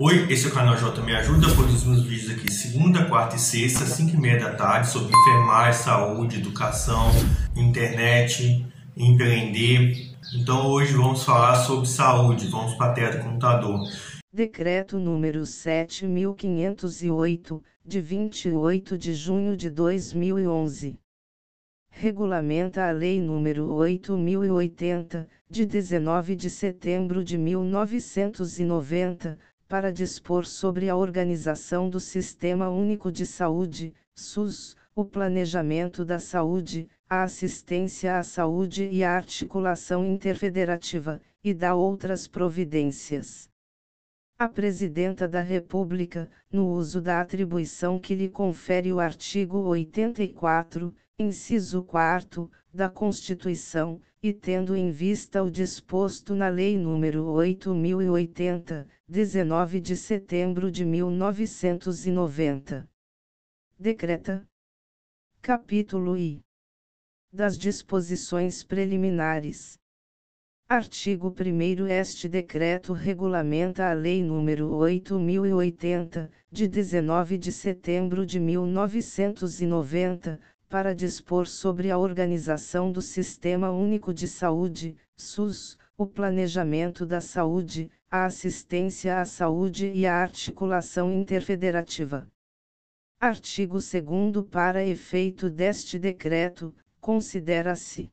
Oi, esse é o canal J Me Ajuda, produzimos vídeos aqui segunda, quarta e sexta, 5 e meia da tarde, sobre enfermagem, saúde, educação, internet, empreender. Então hoje vamos falar sobre saúde, vamos para a tela do computador. Decreto número 7508, de 28 de junho de 2011. Regulamenta a Lei número 8080, de 19 de setembro de 1990, para dispor sobre a organização do Sistema Único de Saúde, SUS, o planejamento da saúde, a assistência à saúde e a articulação interfederativa, e da outras providências. A Presidenta da República, no uso da atribuição que lhe confere o artigo 84, inciso 4, da Constituição, e tendo em vista o disposto na Lei nº 8080, 19 de setembro de 1990. Decreta. Capítulo I. Das disposições preliminares. Artigo 1 Este decreto regulamenta a Lei nº 8080, de 19 de setembro de 1990, para dispor sobre a organização do Sistema Único de Saúde, SUS, o planejamento da saúde, a assistência à saúde e a articulação interfederativa. Artigo 2 Para efeito deste decreto, considera-se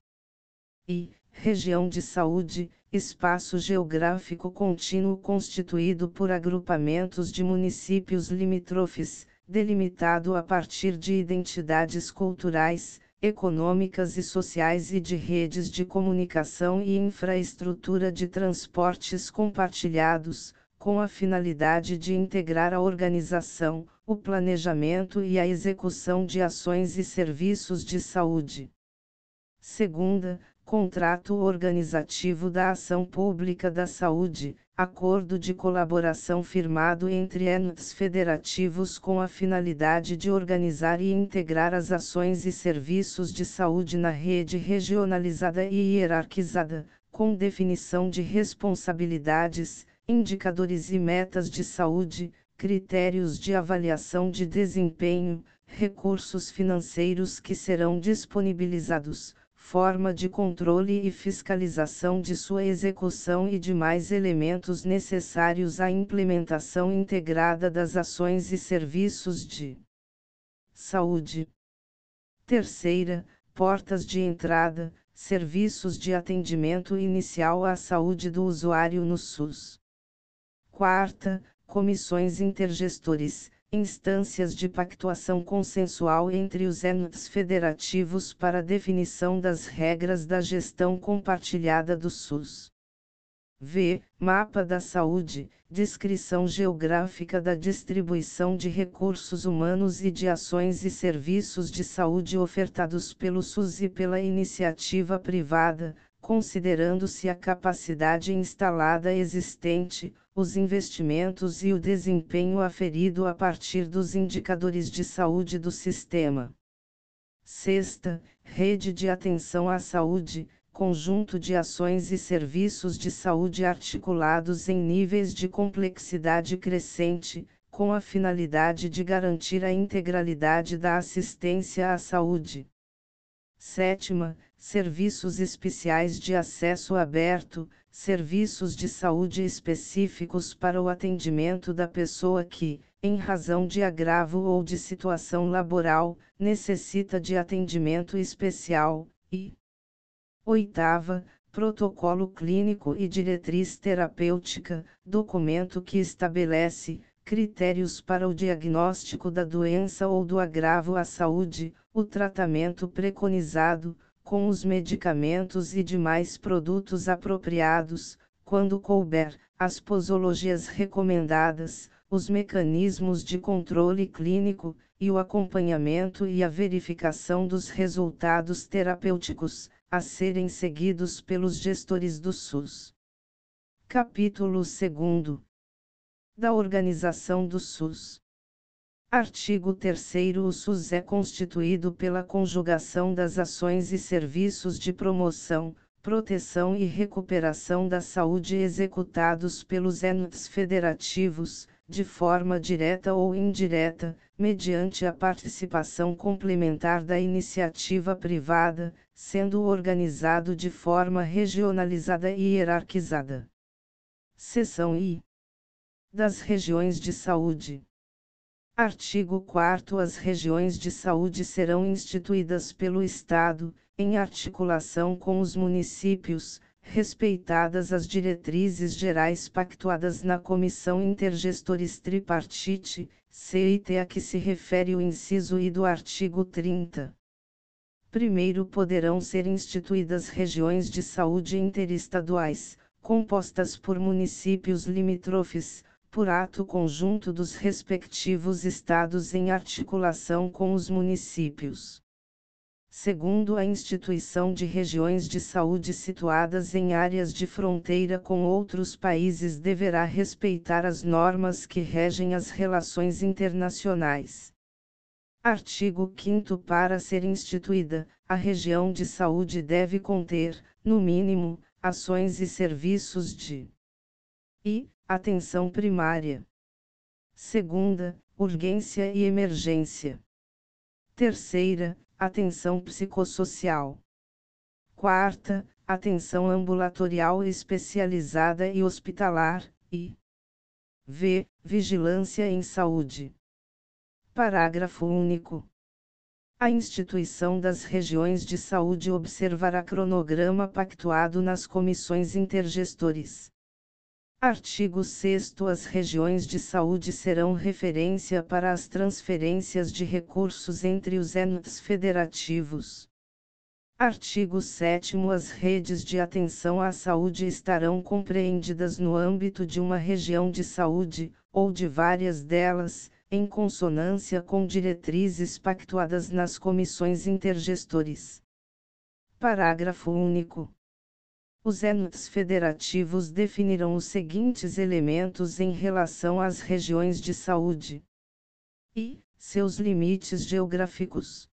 e região de saúde, espaço geográfico contínuo constituído por agrupamentos de municípios limítrofes, delimitado a partir de identidades culturais, econômicas e sociais e de redes de comunicação e infraestrutura de transportes compartilhados, com a finalidade de integrar a organização, o planejamento e a execução de ações e serviços de saúde. Segunda, Contrato Organizativo da Ação Pública da Saúde, acordo de colaboração firmado entre entes federativos com a finalidade de organizar e integrar as ações e serviços de saúde na rede regionalizada e hierarquizada, com definição de responsabilidades, indicadores e metas de saúde, critérios de avaliação de desempenho, recursos financeiros que serão disponibilizados forma de controle e fiscalização de sua execução e demais elementos necessários à implementação integrada das ações e serviços de saúde. Terceira, portas de entrada, serviços de atendimento inicial à saúde do usuário no SUS. Quarta, comissões intergestores, instâncias de pactuação consensual entre os entes federativos para definição das regras da gestão compartilhada do SUS. V. Mapa da Saúde, descrição geográfica da distribuição de recursos humanos e de ações e serviços de saúde ofertados pelo SUS e pela iniciativa privada, considerando-se a capacidade instalada existente, os investimentos e o desempenho aferido a partir dos indicadores de saúde do sistema. Sexta, rede de atenção à saúde, conjunto de ações e serviços de saúde articulados em níveis de complexidade crescente, com a finalidade de garantir a integralidade da assistência à saúde. Sétima, serviços especiais de acesso aberto, serviços de saúde específicos para o atendimento da pessoa que, em razão de agravo ou de situação laboral, necessita de atendimento especial, e oitava, protocolo clínico e diretriz terapêutica, documento que estabelece critérios para o diagnóstico da doença ou do agravo à saúde, o tratamento preconizado, com os medicamentos e demais produtos apropriados, quando couber, as posologias recomendadas, os mecanismos de controle clínico, e o acompanhamento e a verificação dos resultados terapêuticos, a serem seguidos pelos gestores do SUS. Capítulo 2 Da Organização do SUS Artigo 3 O SUS é constituído pela conjugação das ações e serviços de promoção, proteção e recuperação da saúde executados pelos entes federativos, de forma direta ou indireta, mediante a participação complementar da iniciativa privada, sendo organizado de forma regionalizada e hierarquizada. Seção I. Das regiões de saúde. Artigo 4 As regiões de saúde serão instituídas pelo Estado, em articulação com os municípios, respeitadas as diretrizes gerais pactuadas na Comissão Intergestores Tripartite, CIT a que se refere o inciso I do artigo 30. Primeiro poderão ser instituídas regiões de saúde interestaduais, compostas por municípios limítrofes, por ato conjunto dos respectivos estados em articulação com os municípios segundo a instituição de regiões de saúde situadas em áreas de fronteira com outros países deverá respeitar as normas que regem as relações internacionais. Artigo 5 Para ser instituída, a região de saúde deve conter, no mínimo, ações e serviços de e atenção primária. Segunda, urgência e emergência. Terceira, atenção psicossocial. Quarta, atenção ambulatorial especializada e hospitalar, e v. Vigilância em saúde. Parágrafo único. A instituição das regiões de saúde observará cronograma pactuado nas comissões intergestores. Artigo 6 As regiões de saúde serão referência para as transferências de recursos entre os entes federativos. Artigo 7 As redes de atenção à saúde estarão compreendidas no âmbito de uma região de saúde, ou de várias delas, em consonância com diretrizes pactuadas nas comissões intergestores. Parágrafo único. Os entes federativos definirão os seguintes elementos em relação às regiões de saúde. E seus limites geográficos.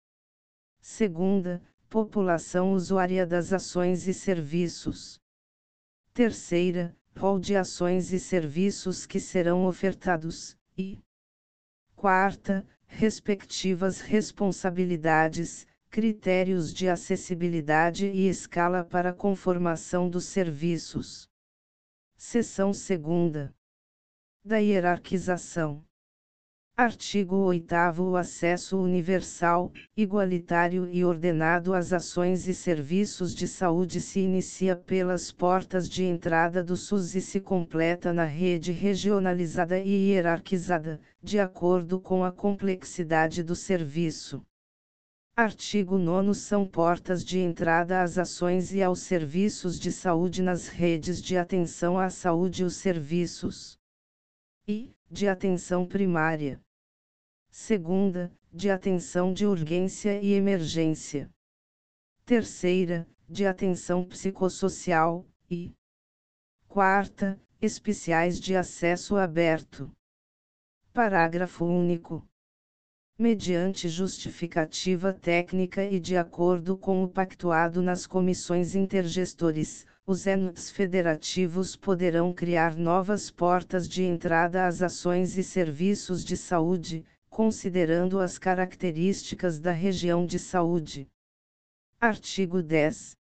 Segunda, população usuária das ações e serviços. Terceira, rol de ações e serviços que serão ofertados, e quarta, respectivas responsabilidades, critérios de acessibilidade e escala para conformação dos serviços. Seção 2. Da hierarquização. Artigo 8 O acesso universal, igualitário e ordenado às ações e serviços de saúde se inicia pelas portas de entrada do SUS e se completa na rede regionalizada e hierarquizada, de acordo com a complexidade do serviço. Artigo 9 São portas de entrada às ações e aos serviços de saúde nas redes de atenção à saúde e os serviços e de atenção primária. Segunda, de atenção de urgência e emergência. Terceira, de atenção psicossocial e quarta, especiais de acesso aberto. Parágrafo único mediante justificativa técnica e de acordo com o pactuado nas comissões intergestores, os entes federativos poderão criar novas portas de entrada às ações e serviços de saúde, considerando as características da região de saúde. Artigo 10.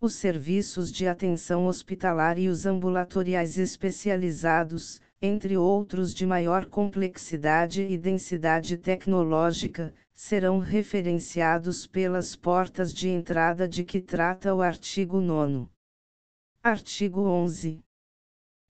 Os serviços de atenção hospitalar e os ambulatoriais especializados, entre outros de maior complexidade e densidade tecnológica, serão referenciados pelas portas de entrada de que trata o artigo 9. Artigo 11.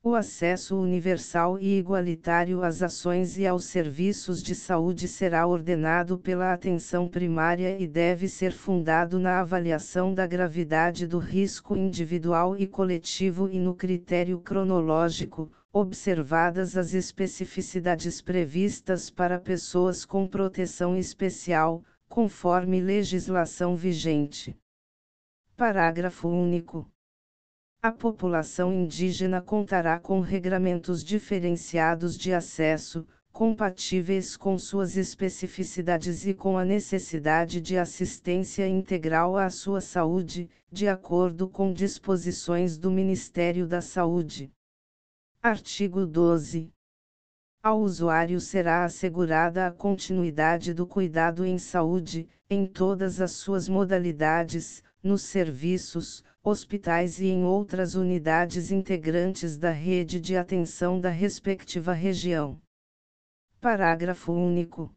O acesso universal e igualitário às ações e aos serviços de saúde será ordenado pela atenção primária e deve ser fundado na avaliação da gravidade do risco individual e coletivo e no critério cronológico, observadas as especificidades previstas para pessoas com proteção especial, conforme legislação vigente. Parágrafo único. A população indígena contará com regramentos diferenciados de acesso, compatíveis com suas especificidades e com a necessidade de assistência integral à sua saúde, de acordo com disposições do Ministério da Saúde. Artigo 12. Ao usuário será assegurada a continuidade do cuidado em saúde, em todas as suas modalidades, nos serviços, hospitais e em outras unidades integrantes da rede de atenção da respectiva região. Parágrafo único.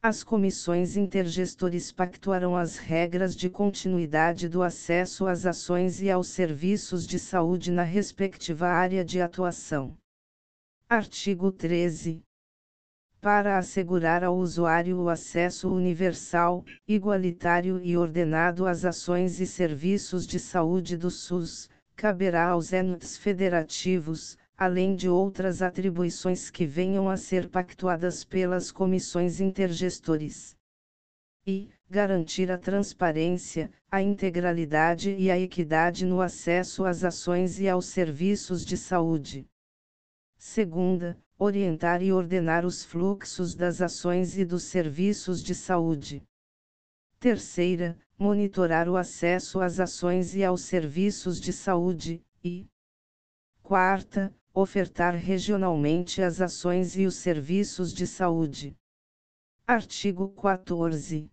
As comissões intergestores pactuarão as regras de continuidade do acesso às ações e aos serviços de saúde na respectiva área de atuação. Artigo 13. Para assegurar ao usuário o acesso universal, igualitário e ordenado às ações e serviços de saúde do SUS, caberá aos entes federativos, além de outras atribuições que venham a ser pactuadas pelas comissões intergestores. E, garantir a transparência, a integralidade e a equidade no acesso às ações e aos serviços de saúde. Segunda, orientar e ordenar os fluxos das ações e dos serviços de saúde. Terceira, monitorar o acesso às ações e aos serviços de saúde, e. Quarta, ofertar regionalmente as ações e os serviços de saúde. Artigo 14.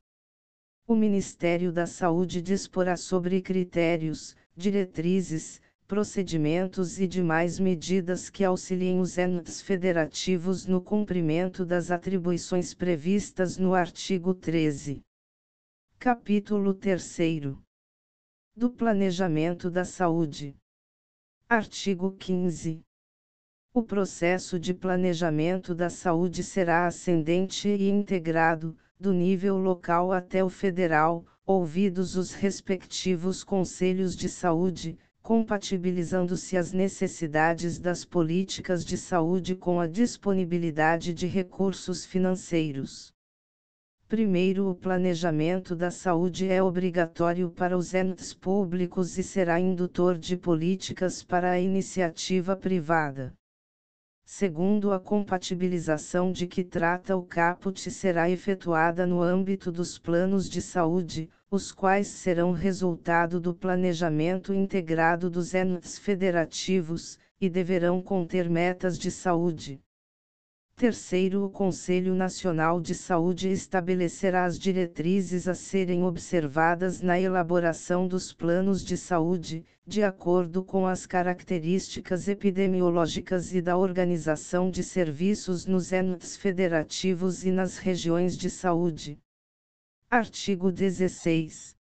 O Ministério da Saúde disporá sobre critérios, diretrizes, procedimentos e demais medidas que auxiliem os entes federativos no cumprimento das atribuições previstas no artigo 13. Capítulo 3. Do Planejamento da Saúde. Artigo 15. O processo de planejamento da saúde será ascendente e integrado, do nível local até o federal, ouvidos os respectivos conselhos de saúde, compatibilizando-se as necessidades das políticas de saúde com a disponibilidade de recursos financeiros. Primeiro, o planejamento da saúde é obrigatório para os entes públicos e será indutor de políticas para a iniciativa privada. Segundo, a compatibilização de que trata o caput será efetuada no âmbito dos planos de saúde, os quais serão resultado do planejamento integrado dos entes federativos, e deverão conter metas de saúde. Terceiro, o Conselho Nacional de Saúde estabelecerá as diretrizes a serem observadas na elaboração dos planos de saúde, de acordo com as características epidemiológicas e da organização de serviços nos entes federativos e nas regiões de saúde. Artigo 16.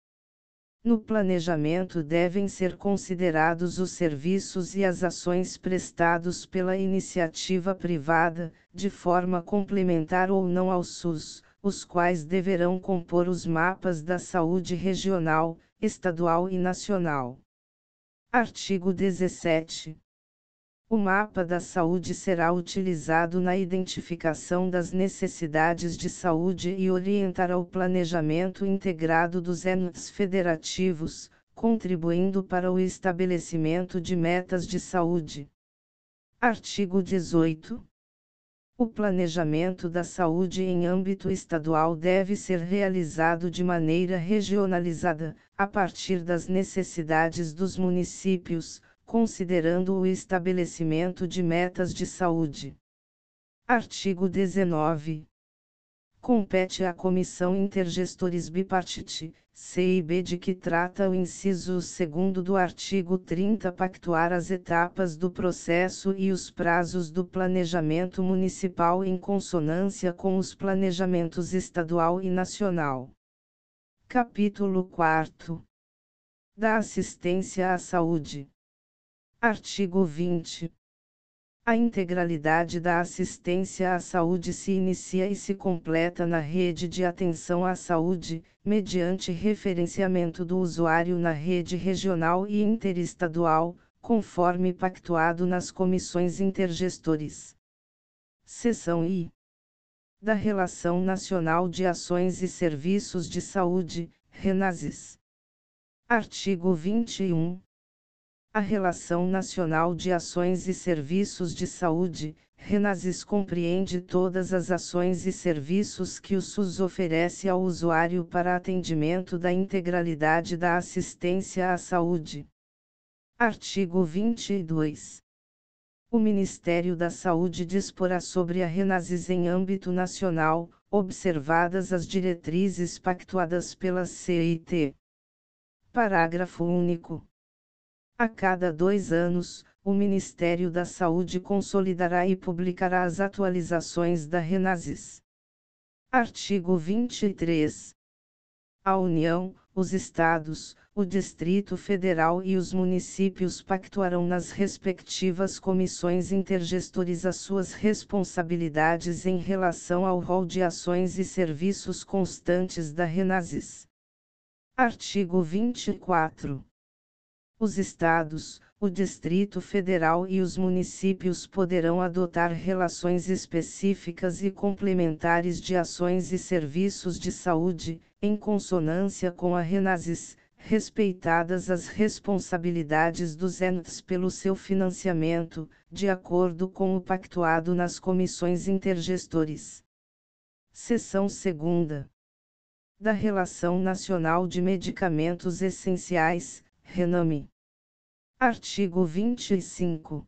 No planejamento devem ser considerados os serviços e as ações prestados pela iniciativa privada, de forma complementar ou não ao SUS, os quais deverão compor os mapas da saúde regional, estadual e nacional. Artigo 17. O mapa da saúde será utilizado na identificação das necessidades de saúde e orientará o planejamento integrado dos entes federativos, contribuindo para o estabelecimento de metas de saúde. Artigo 18. O planejamento da saúde em âmbito estadual deve ser realizado de maneira regionalizada, a partir das necessidades dos municípios, considerando o estabelecimento de metas de saúde. Artigo 19. Compete à Comissão Intergestores Bipartite, CIB de que trata o inciso 2 do artigo 30 pactuar as etapas do processo e os prazos do planejamento municipal em consonância com os planejamentos estadual e nacional. Capítulo 4 Da assistência à saúde. Artigo 20. A integralidade da assistência à saúde se inicia e se completa na rede de atenção à saúde, mediante referenciamento do usuário na rede regional e interestadual, conforme pactuado nas comissões intergestores. Seção I. Da Relação Nacional de Ações e Serviços de Saúde, RENASES. Artigo 21. A Relação Nacional de Ações e Serviços de Saúde, RENASES compreende todas as ações e serviços que o SUS oferece ao usuário para atendimento da integralidade da assistência à saúde. Artigo 22. o Ministério da Saúde disporá sobre a Renasis em âmbito nacional, observadas as diretrizes pactuadas pela CIT. Parágrafo único. A cada dois anos, o Ministério da Saúde consolidará e publicará as atualizações da Renasis. Artigo 23. A União, os Estados, o Distrito Federal e os municípios pactuarão nas respectivas comissões intergestores as suas responsabilidades em relação ao rol de ações e serviços constantes da Renasis. Artigo 24. Os Estados, o Distrito Federal e os municípios poderão adotar relações específicas e complementares de ações e serviços de saúde, em consonância com a Renasis, respeitadas as responsabilidades dos entes pelo seu financiamento, de acordo com o pactuado nas comissões intergestores. Seção 2. Da Relação Nacional de Medicamentos Essenciais, Rename. Artigo 25.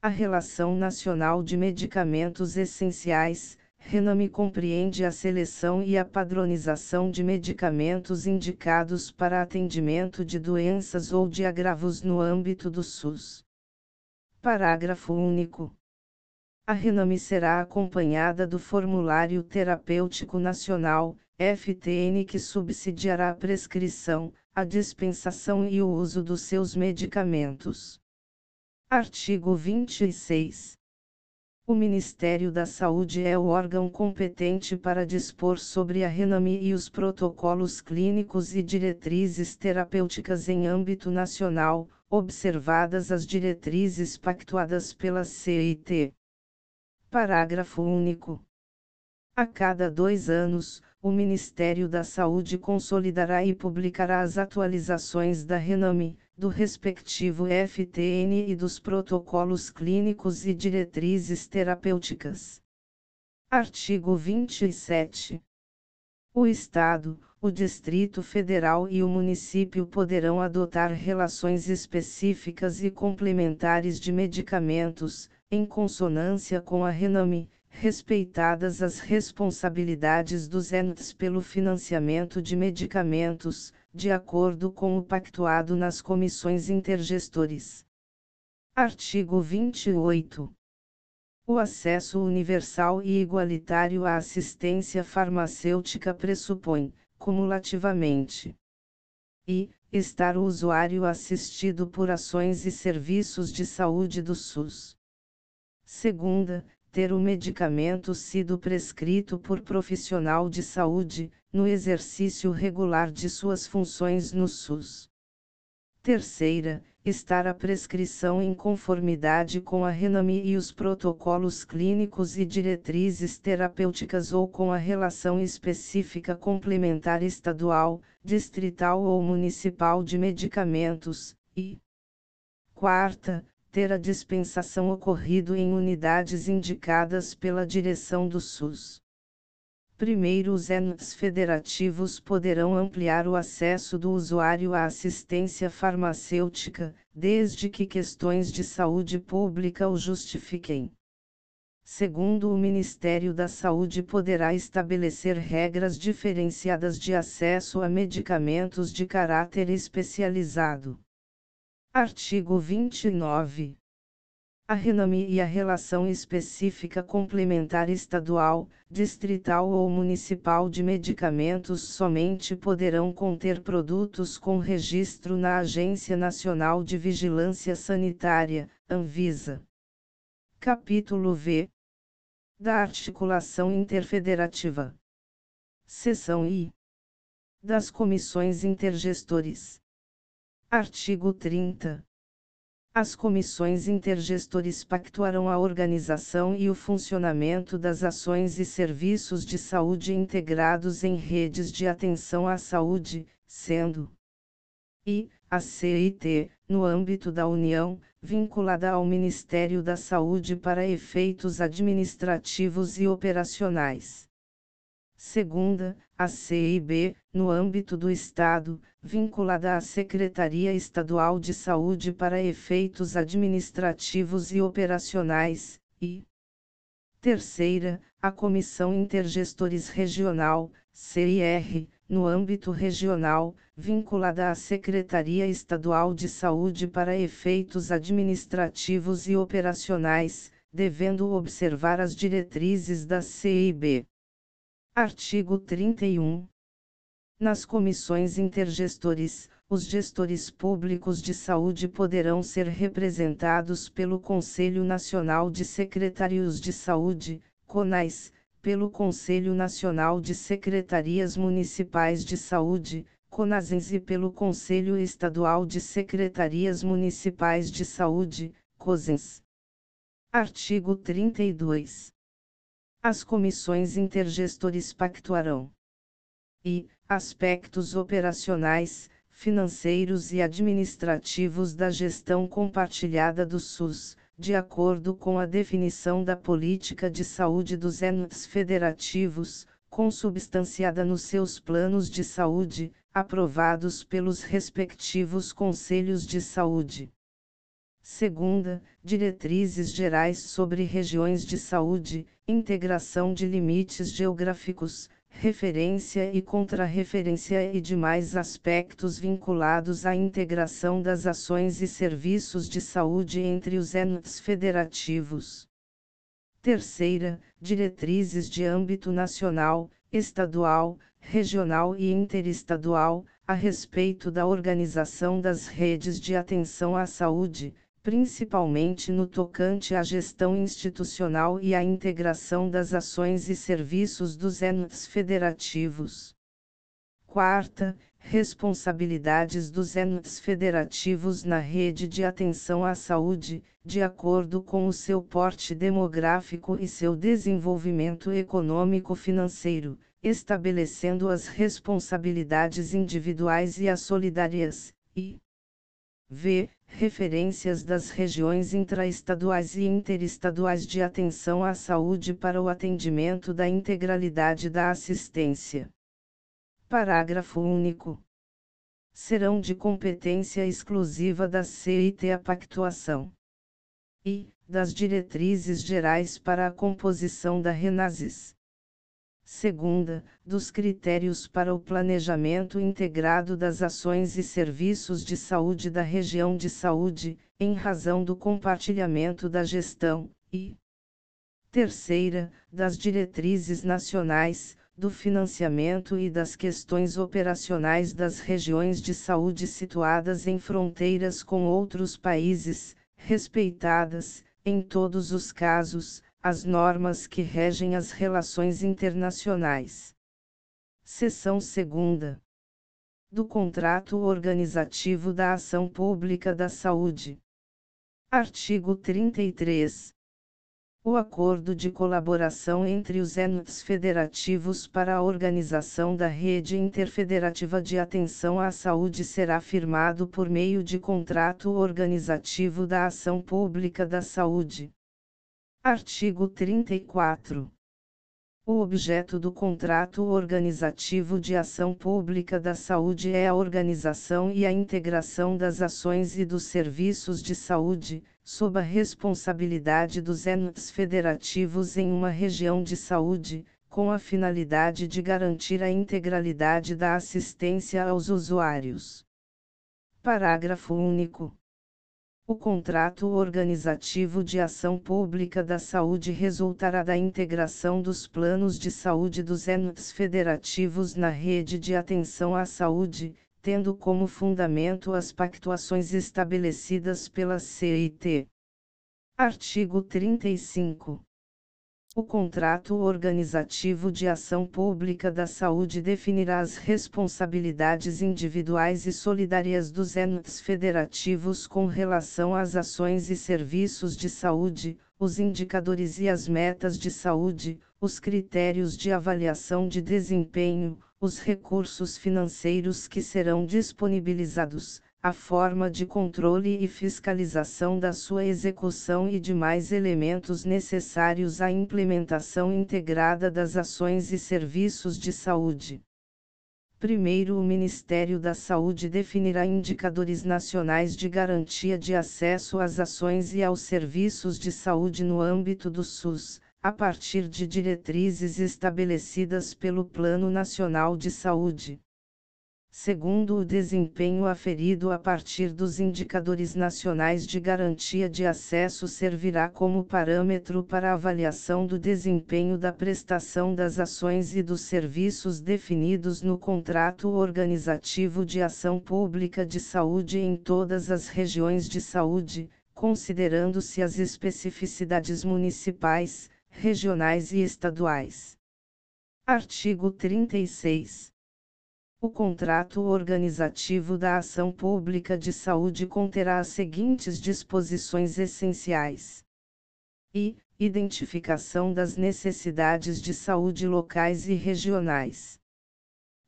A Relação Nacional de Medicamentos Essenciais, Rename compreende a seleção e a padronização de medicamentos indicados para atendimento de doenças ou de agravos no âmbito do SUS. Parágrafo único. A Rename será acompanhada do Formulário Terapêutico Nacional, FTN, que subsidiará a prescrição, a dispensação e o uso dos seus medicamentos. Artigo 26. O Ministério da Saúde é o órgão competente para dispor sobre a Rename e os protocolos clínicos e diretrizes terapêuticas em âmbito nacional, observadas as diretrizes pactuadas pela CIT. Parágrafo único. A cada dois anos, o Ministério da Saúde consolidará e publicará as atualizações da Rename, do respectivo FTN e dos protocolos clínicos e diretrizes terapêuticas. Artigo 27. O Estado, o Distrito Federal e o município poderão adotar relações específicas e complementares de medicamentos, em consonância com a Rename, respeitadas as responsabilidades dos entes pelo financiamento de medicamentos, de acordo com o pactuado nas comissões intergestores. Artigo 28. O acesso universal e igualitário à assistência farmacêutica pressupõe, cumulativamente, e, estar o usuário assistido por ações e serviços de saúde do SUS. Segunda, ter o medicamento sido prescrito por profissional de saúde, no exercício regular de suas funções no SUS. Terceira, estar a prescrição em conformidade com a Rename e os protocolos clínicos e diretrizes terapêuticas ou com a relação específica complementar estadual, distrital ou municipal de medicamentos, e quarta, ter a dispensação ocorrido em unidades indicadas pela direção do SUS. Primeiro, os entes federativos poderão ampliar o acesso do usuário à assistência farmacêutica, desde que questões de saúde pública o justifiquem. Segundo o Ministério da Saúde poderá estabelecer regras diferenciadas de acesso a medicamentos de caráter especializado. Artigo 29. A renome e a relação específica complementar estadual, distrital ou municipal de medicamentos somente poderão conter produtos com registro na Agência Nacional de Vigilância Sanitária, Anvisa. Capítulo V. Da Articulação Interfederativa. Seção I. Das Comissões Intergestores. Artigo 30. As comissões intergestores pactuarão a organização e o funcionamento das ações e serviços de saúde integrados em redes de atenção à saúde, sendo e a CIT, no âmbito da União, vinculada ao Ministério da Saúde para efeitos administrativos e operacionais. Segunda, a CIB, no âmbito do Estado, vinculada à Secretaria Estadual de Saúde para efeitos administrativos e operacionais, e Terceira, a Comissão Intergestores Regional, CIR, no âmbito regional, vinculada à Secretaria Estadual de Saúde para efeitos administrativos e operacionais, devendo observar as diretrizes da CIB. Artigo 31. Nas comissões intergestores, os gestores públicos de saúde poderão ser representados pelo Conselho Nacional de Secretários de Saúde, CONAS, pelo Conselho Nacional de Secretarias Municipais de Saúde, CONASENS e pelo Conselho Estadual de Secretarias Municipais de Saúde, COSENS. Artigo 32 as comissões intergestores pactuarão e aspectos operacionais, financeiros e administrativos da gestão compartilhada do SUS, de acordo com a definição da política de saúde dos entes federativos, consubstanciada nos seus planos de saúde, aprovados pelos respectivos conselhos de saúde. Segunda, diretrizes gerais sobre regiões de saúde, integração de limites geográficos, referência e contrarreferência e demais aspectos vinculados à integração das ações e serviços de saúde entre os entes federativos. Terceira, diretrizes de âmbito nacional, estadual, regional e interestadual, a respeito da organização das redes de atenção à saúde, principalmente no tocante à gestão institucional e à integração das ações e serviços dos entes federativos. Quarta, responsabilidades dos entes federativos na rede de atenção à saúde, de acordo com o seu porte demográfico e seu desenvolvimento econômico-financeiro, estabelecendo as responsabilidades individuais e as solidárias, e v. Referências das regiões intraestaduais e interestaduais de atenção à saúde para o atendimento da integralidade da assistência. Parágrafo único. Serão de competência exclusiva da CIT a pactuação e das diretrizes gerais para a composição da Renasis segunda, dos critérios para o planejamento integrado das ações e serviços de saúde da região de saúde, em razão do compartilhamento da gestão, e terceira, das diretrizes nacionais, do financiamento e das questões operacionais das regiões de saúde situadas em fronteiras com outros países, respeitadas, em todos os casos, as normas que regem as relações internacionais. Seção 2. Do Contrato Organizativo da Ação Pública da Saúde. Artigo 33. O acordo de colaboração entre os entes federativos para a organização da rede interfederativa de atenção à saúde será firmado por meio de contrato organizativo da ação pública da saúde Artigo 34. O objeto do contrato organizativo de ação pública da saúde é a organização e a integração das ações e dos serviços de saúde, sob a responsabilidade dos entes federativos em uma região de saúde, com a finalidade de garantir a integralidade da assistência aos usuários. Parágrafo único. O contrato organizativo de ação pública da saúde resultará da integração dos planos de saúde dos entes federativos na rede de atenção à saúde, tendo como fundamento as pactuações estabelecidas pela CIT. Artigo 35. O contrato organizativo de ação pública da saúde definirá as responsabilidades individuais e solidárias dos entes federativos com relação às ações e serviços de saúde, os indicadores e as metas de saúde, os critérios de avaliação de desempenho, os recursos financeiros que serão disponibilizados, a forma de controle e fiscalização da sua execução e demais elementos necessários à implementação integrada das ações e serviços de saúde. Primeiro, o Ministério da Saúde definirá indicadores nacionais de garantia de acesso às ações e aos serviços de saúde no âmbito do SUS, a partir de diretrizes estabelecidas pelo Plano Nacional de Saúde segundo o desempenho aferido a partir dos indicadores nacionais de garantia de acesso servirá como parâmetro para avaliação do desempenho da prestação das ações e dos serviços definidos no contrato organizativo de ação pública de saúde em todas as regiões de saúde, considerando-se as especificidades municipais, regionais e estaduais. Artigo 36. O contrato organizativo da ação pública de saúde conterá as seguintes disposições essenciais: e identificação das necessidades de saúde locais e regionais.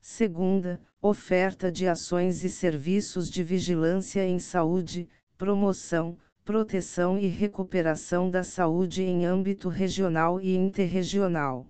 Segunda, oferta de ações e serviços de vigilância em saúde, promoção, proteção e recuperação da saúde em âmbito regional e interregional.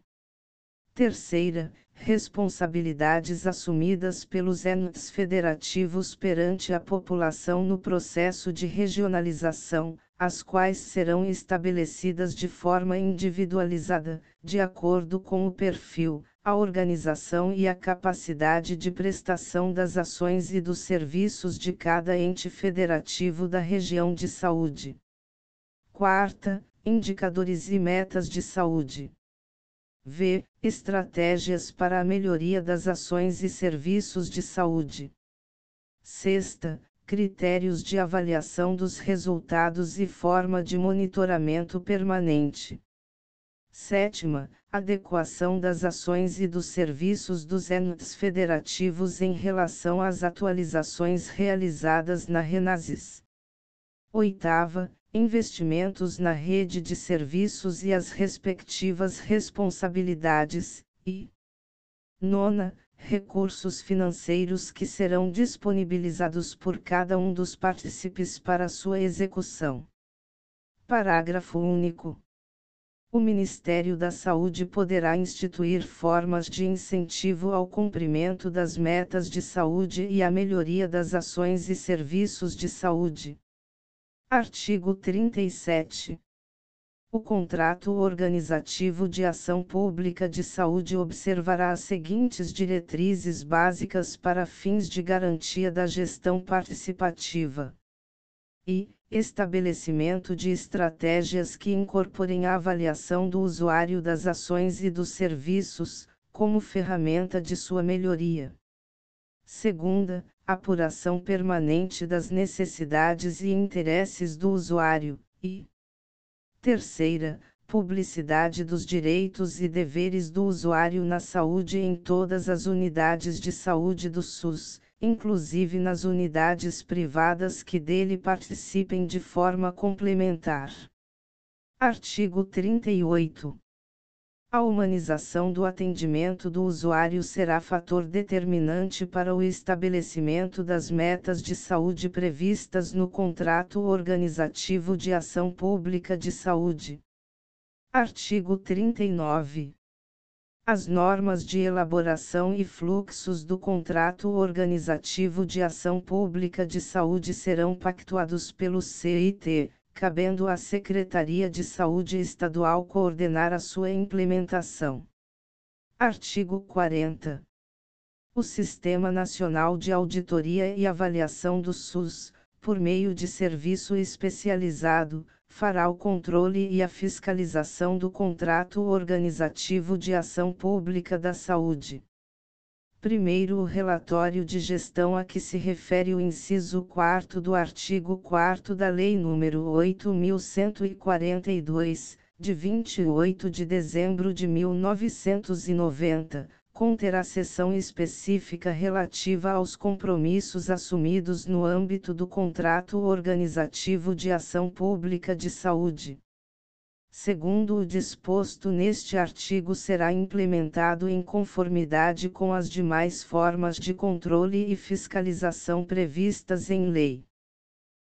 Terceira, responsabilidades assumidas pelos entes federativos perante a população no processo de regionalização, as quais serão estabelecidas de forma individualizada, de acordo com o perfil, a organização e a capacidade de prestação das ações e dos serviços de cada ente federativo da região de saúde. Quarta, indicadores e metas de saúde. V. Estratégias para a melhoria das ações e serviços de saúde. Sexta, critérios de avaliação dos resultados e forma de monitoramento permanente. Sétima, adequação das ações e dos serviços dos entes federativos em relação às atualizações realizadas na Renasis. Oitava, investimentos na rede de serviços e as respectivas responsabilidades, e nona, recursos financeiros que serão disponibilizados por cada um dos partícipes para sua execução. Parágrafo único. O Ministério da Saúde poderá instituir formas de incentivo ao cumprimento das metas de saúde e à melhoria das ações e serviços de saúde Artigo 37. O contrato organizativo de ação pública de saúde observará as seguintes diretrizes básicas para fins de garantia da gestão participativa e estabelecimento de estratégias que incorporem a avaliação do usuário das ações e dos serviços, como ferramenta de sua melhoria. Segunda, apuração permanente das necessidades e interesses do usuário, e terceira, publicidade dos direitos e deveres do usuário na saúde em todas as unidades de saúde do SUS, inclusive nas unidades privadas que dele participem de forma complementar. Artigo 38. A humanização do atendimento do usuário será fator determinante para o estabelecimento das metas de saúde previstas no contrato organizativo de ação pública de saúde. Artigo 39. As normas de elaboração e fluxos do contrato organizativo de ação pública de saúde serão pactuados pelo CIT cabendo à Secretaria de Saúde Estadual coordenar a sua implementação. Artigo 40. O Sistema Nacional de Auditoria e Avaliação do SUS, por meio de serviço especializado, fará o controle e a fiscalização do contrato organizativo de ação pública da saúde. Primeiro, o relatório de gestão a que se refere o inciso 4 do artigo 4 da Lei nº 8.142, de 28 de dezembro de 1990, conterá seção específica relativa aos compromissos assumidos no âmbito do contrato organizativo de ação pública de saúde. Segundo o disposto neste artigo, será implementado em conformidade com as demais formas de controle e fiscalização previstas em lei.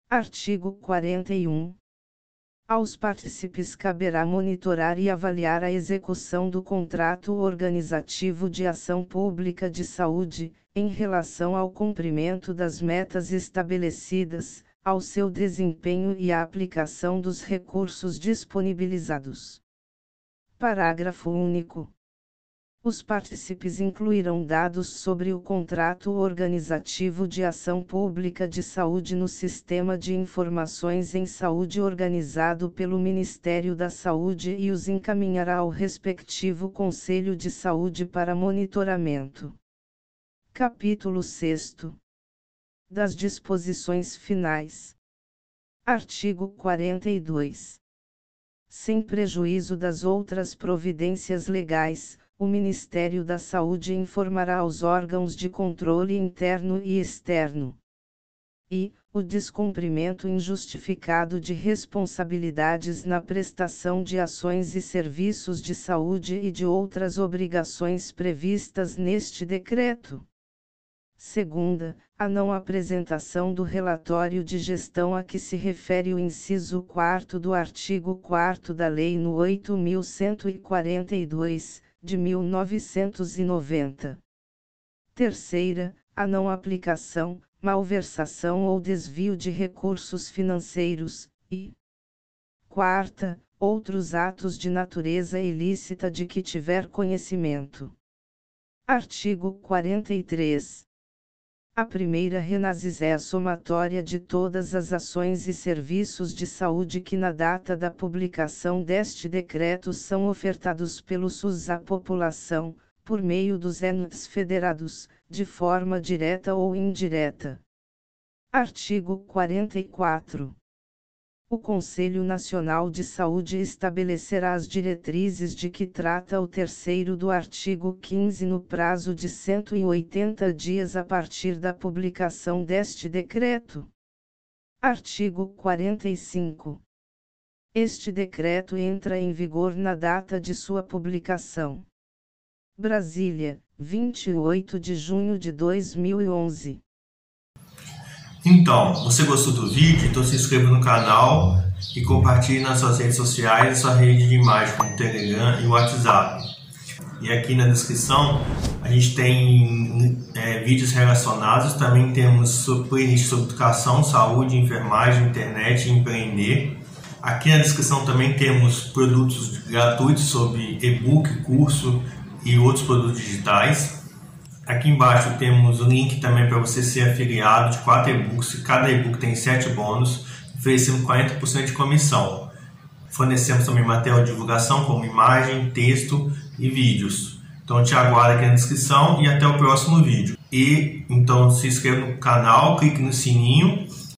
Artigo 41. Aos partícipes caberá monitorar e avaliar a execução do contrato organizativo de ação pública de saúde, em relação ao cumprimento das metas estabelecidas, ao seu desempenho e à aplicação dos recursos disponibilizados. Parágrafo único. Os partícipes incluirão dados sobre o contrato organizativo de ação pública de saúde no Sistema de Informações em Saúde organizado pelo Ministério da Saúde e os encaminhará ao respectivo Conselho de Saúde para monitoramento. Capítulo 6 Das disposições finais. Artigo 42. Sem prejuízo das outras providências legais, o Ministério da Saúde informará aos órgãos de controle interno e externo. E, o descumprimento injustificado de responsabilidades na prestação de ações e serviços de saúde e de outras obrigações previstas neste decreto. Segunda, a não apresentação do relatório de gestão a que se refere o inciso 4 do artigo 4 da Lei no 8142 de 1990. Terceira, a não aplicação, malversação ou desvio de recursos financeiros, e. Quarta, outros atos de natureza ilícita de que tiver conhecimento. Artigo 43. A primeira renasis é a somatória de todas as ações e serviços de saúde que na data da publicação deste decreto são ofertados pelo SUS à população, por meio dos ENS federados, de forma direta ou indireta. Artigo 44. O Conselho Nacional de Saúde estabelecerá as diretrizes de que trata o terceiro do artigo 15 no prazo de 180 dias a partir da publicação deste decreto. Artigo 45. Este decreto entra em vigor na data de sua publicação. Brasília, 28 de junho de 2011. Então, você gostou do vídeo? Então se inscreva no canal e compartilhe nas suas redes sociais e sua rede de imagem como Telegram e WhatsApp. E aqui na descrição a gente tem é, vídeos relacionados, também temos playlist sobre educação, saúde, enfermagem, internet e empreender. Aqui na descrição também temos produtos gratuitos sobre e-book, curso e outros produtos digitais. Aqui embaixo temos o link também para você ser afiliado de quatro e-books. Cada e-book tem sete bônus, oferecendo 40% de comissão. Fornecemos também material de divulgação como imagem, texto e vídeos. Então te aguardo aqui na descrição e até o próximo vídeo. E então se inscreva no canal, clique no sininho